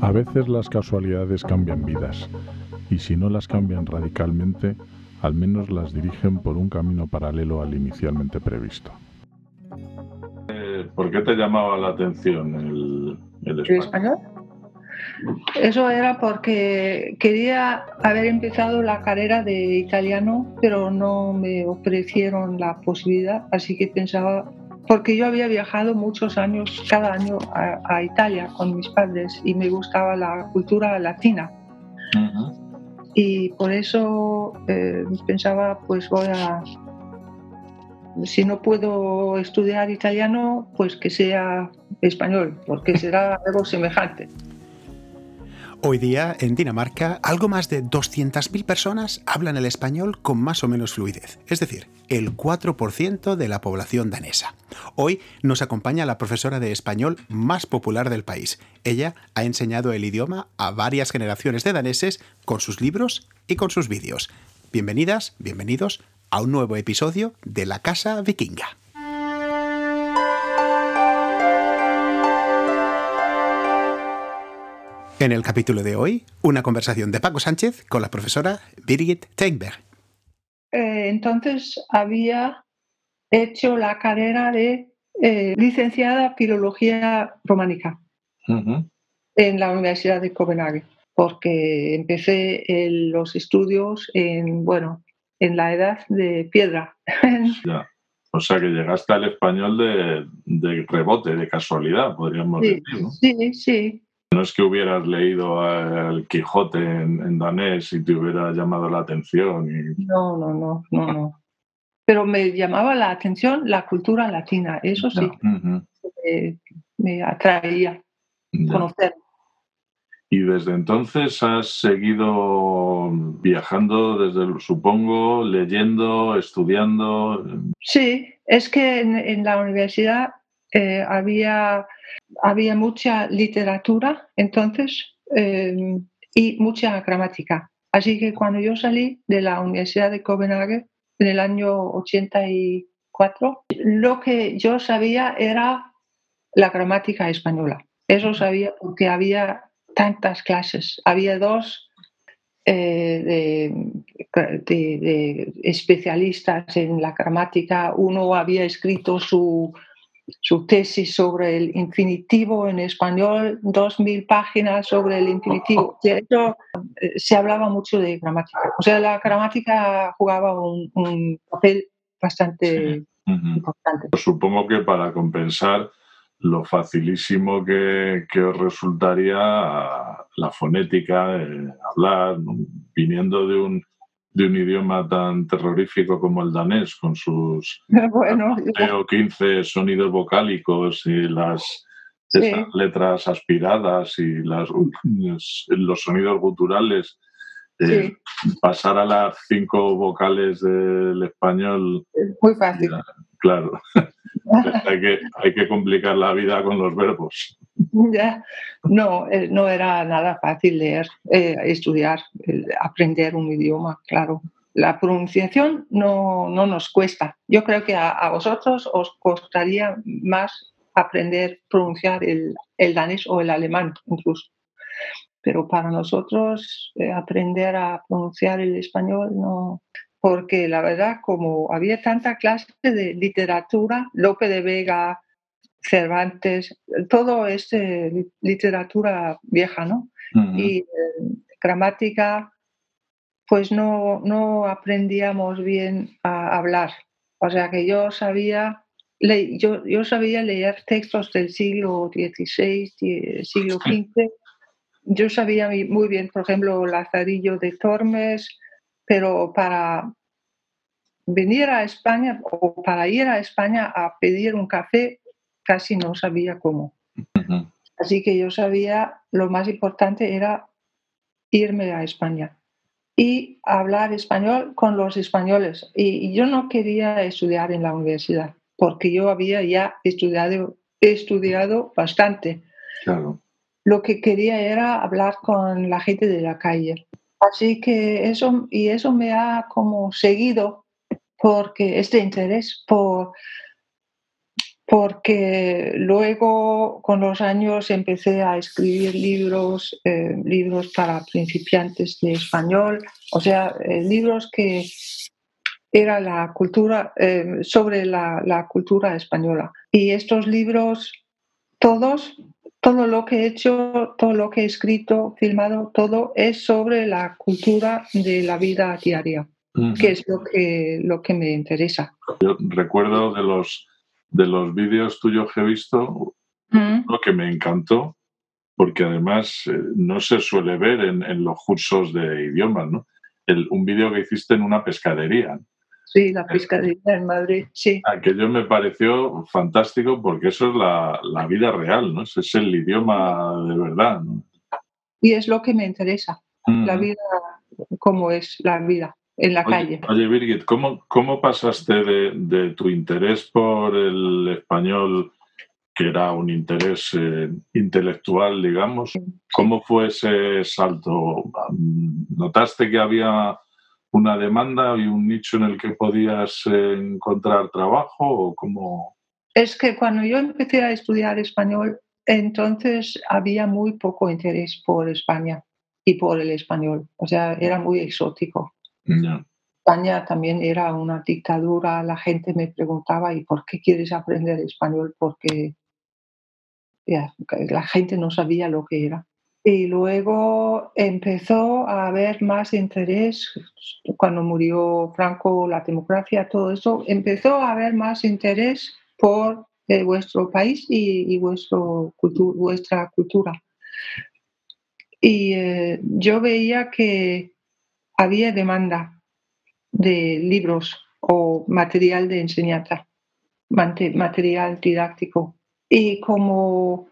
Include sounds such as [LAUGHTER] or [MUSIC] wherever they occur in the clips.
A veces las casualidades cambian vidas, y si no las cambian radicalmente, al menos las dirigen por un camino paralelo al inicialmente previsto. Eh, ¿Por qué te llamaba la atención el, español? Eso era porque quería haber empezado la carrera de italiano, pero no me ofrecieron la posibilidad, así que pensaba, porque yo había viajado muchos años, cada año a, Italia con mis padres y me gustaba la cultura latina. Y por eso eh, pensaba, pues voy a, si no puedo estudiar italiano, pues que sea español, porque será algo semejante. Hoy día, en Dinamarca, algo más de 200.000 personas hablan el español con más o menos fluidez, es decir, el 4% de la población danesa. Hoy nos acompaña la profesora de español más popular del país. Ella ha enseñado el idioma a varias generaciones de daneses con sus libros y con sus vídeos. Bienvenidas, bienvenidos a un nuevo episodio de La Casa Vikinga. En el capítulo de hoy, una conversación de Paco Sánchez con la profesora Birgit Tengberg. Eh, entonces había hecho la carrera de eh, licenciada Filología Románica en la Universidad de Copenhague, porque empecé los estudios en, bueno, en la edad de piedra. [LAUGHS] O sea que llegaste al español de, rebote, de casualidad, podríamos decir. Sí, sí, no es que hubieras leído el Quijote en, danés y te hubiera llamado la atención. No, no, no, no, no. Pero me llamaba la atención la cultura latina, eso sí. me, atraía conocer. Y desde entonces has seguido viajando, desde supongo, leyendo, estudiando. Sí, es que en la universidad eh, había, había mucha literatura entonces eh, y mucha gramática. Así que cuando yo salí de la Universidad de Copenhague en el año 84, lo que yo sabía era la gramática española. Eso sabía porque había tantas clases. Había dos eh, de, especialistas en la gramática. Uno había escrito su su tesis sobre el infinitivo en español, dos mil páginas sobre el infinitivo. [LAUGHS] De hecho, eh, se hablaba mucho de gramática. O sea, la gramática jugaba un, papel bastante importante. Pues supongo que para compensar lo facilísimo que, que os resultaría la fonética, hablar, viniendo de un de un idioma tan terrorífico como el danés, con sus [LAUGHS] bueno, 15 sonidos vocálicos y las letras aspiradas y las, [LAUGHS] los sonidos guturales. Eh, pasar a las cinco vocales del español. muy fácil. Claro. [LAUGHS] hay, que, hay que complicar la vida con los verbos. Ya. No, eh, no era nada fácil leer, eh, estudiar, aprender un idioma, claro. La pronunciación no, no nos cuesta. Yo creo que a, vosotros os costaría más aprender a pronunciar el, el, danés o el alemán incluso. Pero para nosotros eh, aprender a pronunciar el español no, porque la verdad, como había tanta clase de literatura, Lope de Vega, Cervantes, todo es literatura vieja, ¿no? Y eh, gramática, pues no, no aprendíamos bien a hablar. O sea que yo sabía, yo, yo sabía leer textos del siglo XVI, siglo XV. Yo sabía muy bien, por ejemplo, Lazarillo de Tormes, pero para venir a España o para ir a España a pedir un café casi no sabía cómo. Así que yo sabía lo más importante era irme a España y hablar español con los españoles. Y, yo no quería estudiar en la universidad porque yo había ya estudiado, estudiado bastante. Lo que quería era hablar con la gente de la calle. Así que eso, y eso me ha como seguido porque este interés por porque luego con los años empecé a escribir libros, eh, libros para principiantes de español, o sea, eh, libros que era la cultura, eh, sobre la, la, cultura española. Y estos libros, todos, todo lo que he hecho, todo lo que he escrito, filmado, todo es sobre la cultura de la vida diaria, que es lo que, lo que me interesa. Yo recuerdo de los de los vídeos tuyos que he visto, lo que me encantó, porque además eh, no se suele ver en, los cursos de idiomas, ¿no? un vídeo que hiciste en una pescadería. Sí, la pescadería en Madrid, sí. Aquello me pareció fantástico porque eso es la, la vida real, ¿no? Ese es el idioma de verdad, ¿no? Y es lo que me interesa, la vida, cómo es la vida en la calle. Oye, Birgit, ¿cómo, cómo pasaste de, tu interés por el español, que era un interés eh, intelectual, digamos? ¿Cómo fue ese salto? ¿Notaste que había una demanda y un nicho en el que podías eh, encontrar trabajo o cómo? Es que cuando yo empecé a estudiar español, entonces había muy poco interés por España y por el español. O sea, era muy exótico. España también era una dictadura, la gente me preguntaba, ¿y por qué quieres aprender español? Porque la gente no sabía lo que era. Y luego empezó a haber más interés, cuando murió Franco, la democracia, todo eso, empezó a haber más interés por eh, vuestro país y, vuestro vuestra cultura. Y eh, yo veía que había demanda de libros o material de enseñanza, material didáctico. Y como,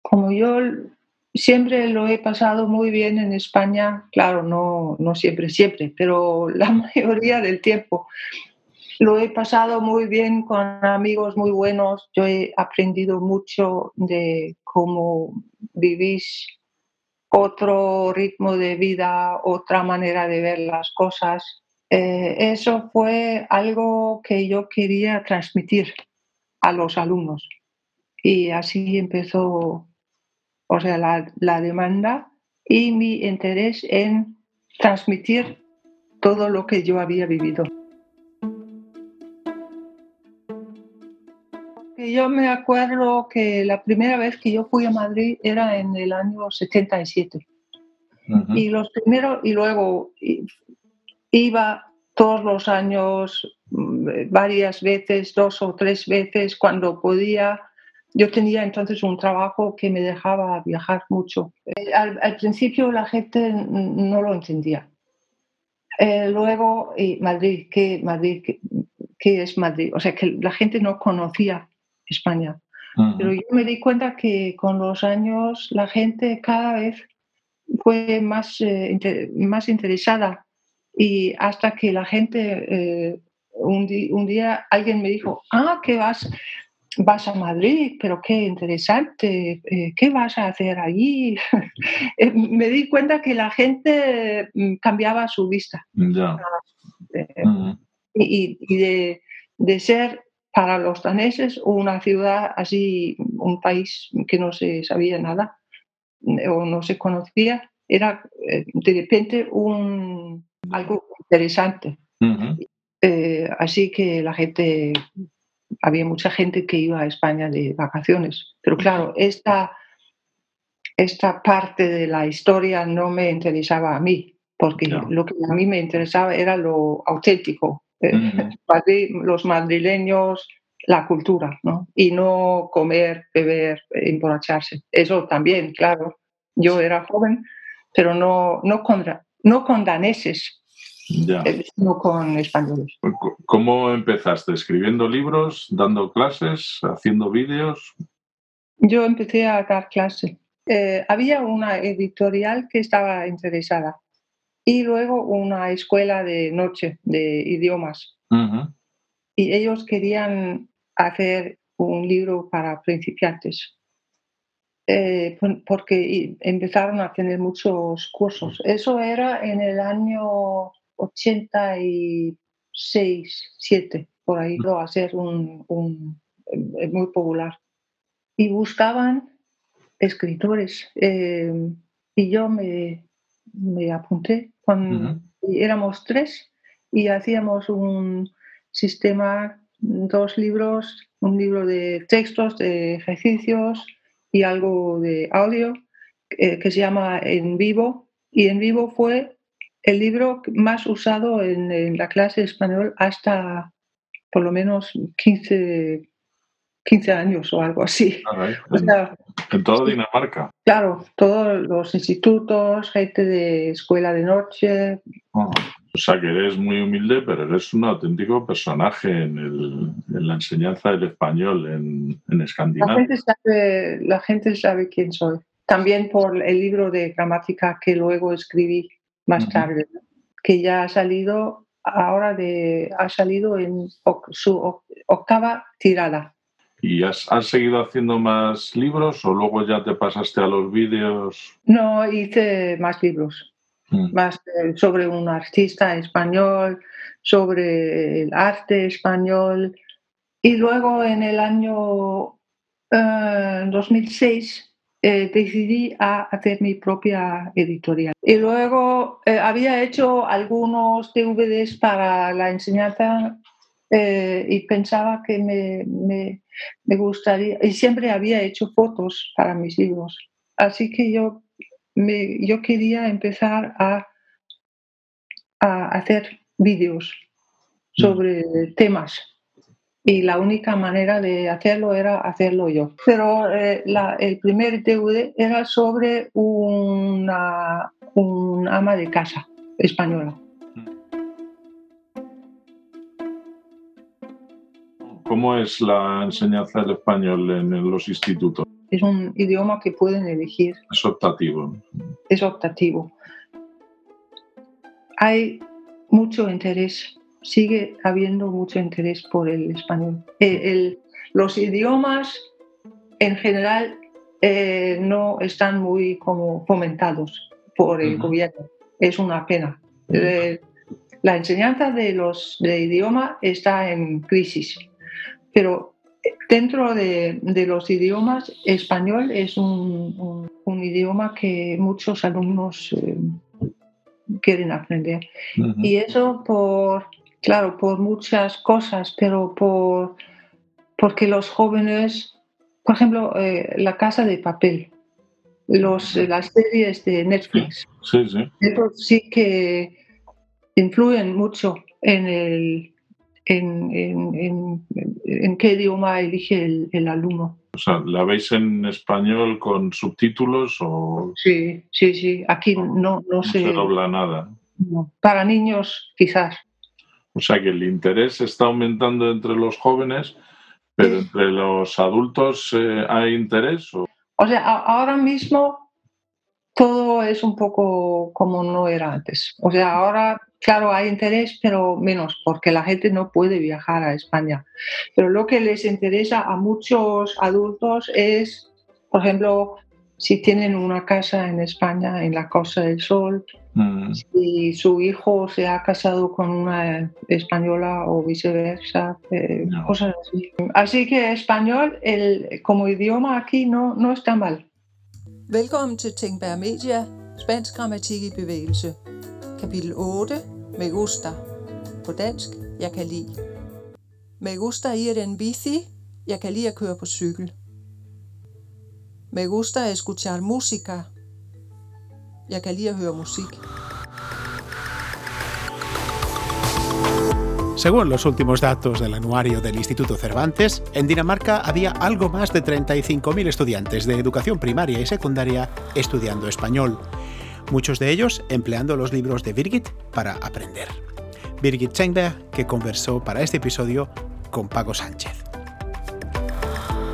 como yo siempre lo he pasado muy bien en España, claro, no, no siempre, siempre, pero la [LAUGHS] mayoría del tiempo lo he pasado muy bien con amigos muy buenos. Yo he aprendido mucho de cómo vivís otro ritmo de vida, otra manera de ver las cosas. Eh, eso fue algo que yo quería transmitir a los alumnos. Y así empezó, o sea, la, la demanda y mi interés en transmitir todo lo que yo había vivido. yo me acuerdo que la primera vez que yo fui a Madrid era en el año 77. Y los primeros, y luego iba todos los años, mm, varias veces, dos o tres veces, cuando podía. Yo tenía entonces un trabajo que me dejaba viajar mucho. Eh, al, principio la gente no lo entendía. Eh, luego, y Madrid, ¿qué, Madrid qué es Madrid? O sea, que la gente no conocía España. Pero yo me di cuenta que con los años la gente cada vez fue más, eh, más interesada y hasta que la gente, eh, un, día alguien me dijo, ah, que vas, vas a Madrid, pero qué interesante, eh, ¿qué vas a hacer allí? [LAUGHS] me di cuenta que la gente mm, cambiaba su vista. Y, y de, de, ser para los daneses una ciudad así, un país que no se sabía nada eh, o no se conocía, era eh, de repente un, algo interesante. Eh, así que la gente, había mucha gente que iba a España de vacaciones. Pero claro, esta, esta parte de la historia no me interesaba a mí, porque lo que a mí me interesaba era lo auténtico, [LAUGHS] los madrileños, la cultura, ¿no? Y no comer, beber, emborracharse. Eso también, claro. Yo era joven, pero no, no, con, no con daneses, eh, sino con españoles. ¿Cómo empezaste? ¿Escribiendo libros, dando clases, haciendo vídeos? Yo empecé a dar clases. Eh, había una editorial que estaba interesada y luego una escuela de noche de idiomas. Y ellos querían hacer un libro para principiantes. Eh, porque empezaron a tener muchos cursos. Eso era en el año 87, seis, siete, por ahí, va a ser un, un, eh, muy popular. Y buscaban escritores. Eh, y yo me, me apunté. Cuando Éramos tres y hacíamos un sistema, dos libros, un libro de textos, de ejercicios y algo de audio eh, que se llama En Vivo. Y En Vivo fue el libro más usado en, la clase de español hasta por lo menos 15, 15 años o algo así. en toda Dinamarca. Claro, todos los institutos, gente de escuela de noche. o sea que eres muy humilde, pero eres un auténtico personaje en, la enseñanza del español en, en Escandinavia. La gente, sabe, la gente sabe quién soy. También por el libro de gramática que luego escribí más tarde, que ya ha salido ahora de, ha salido en su octava tirada. ¿Y has, seguido haciendo más libros o luego ya te pasaste a los vídeos? No, hice más libros, mm. más eh, sobre un artista español, sobre el arte español. Y luego en el año 2006 eh, decidí a hacer mi propia editorial. Y luego eh, había hecho algunos DVDs para la enseñanza eh, y pensaba que me, me, gustaría, y siempre había hecho fotos para mis libros. Así que yo, me, yo quería empezar a, a hacer vídeos mm. sobre temas y la única manera de hacerlo era hacerlo yo. Pero eh, el primer DVD era sobre una, un ama de casa española. ¿Cómo es la enseñanza del español en los institutos? Es un idioma que pueden elegir. Es optativo. Es optativo. Hay mucho interés sigue habiendo mucho interés por el español. Eh, los idiomas en general eh, no están muy como fomentados por el gobierno. Es una pena. Eh, la enseñanza de los de idioma está en crisis, pero dentro de, los idiomas, español es un, idioma que muchos alumnos quieren aprender. Y eso por claro, por muchas cosas, pero por, porque los jóvenes, por ejemplo, eh, La Casa de Papel, los, las series de Netflix, sí, sí. sí que influyen mucho en el en, en, qué idioma elige el, alumno. O sea, ¿la veis en español con subtítulos o...? Sí, sí, sí. Aquí no, no, se... se dobla nada. Para niños, quizás. O sea que el interés está aumentando entre los jóvenes, pero entre los adultos eh, hay interés. ¿o? sea, ahora mismo todo es un poco como no era antes. O sea, ahora, claro, hay interés, pero menos, porque la gente no puede viajar a España. Pero lo que les interesa a muchos adultos es, por ejemplo, si tienen una casa en España, en la Costa del Sol, mm. si su hijo se ha casado con una española o viceversa, eh, cosas así. Así que español el, como idioma aquí no, no está mal. Velkommen til Tænkbær Media, spansk grammatik i bevægelse. Kapitel 8, Me gusta. På dansk, jeg kan lide. Me gusta ir en bici, jeg kan lide at køre på cykel. Me gusta escuchar música. Ya que lide música. Según los últimos datos del anuario del Instituto Cervantes, en Dinamarca había algo más de 35.000 estudiantes de educación primaria y secundaria estudiando español, muchos de ellos empleando los libros de Birgit para aprender. Birgit Chengberg, que conversó para este episodio con Paco Sánchez.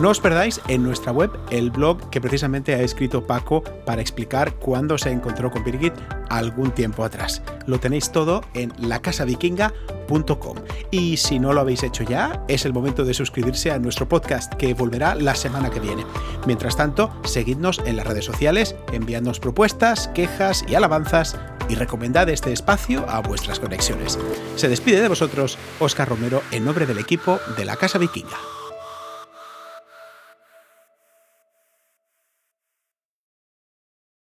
No os perdáis en nuestra web el blog que precisamente ha escrito Paco para explicar cuándo se encontró con Birgit algún tiempo atrás. Lo tenéis todo en lacasavikinga.com. Y si no lo habéis hecho ya, es el momento de suscribirse a nuestro podcast que volverá la semana que viene. Mientras tanto, seguidnos en las redes sociales, enviadnos propuestas, quejas y alabanzas y recomendad este espacio a vuestras conexiones. Se despide de vosotros Óscar Romero en nombre del equipo de la Casa Vikinga.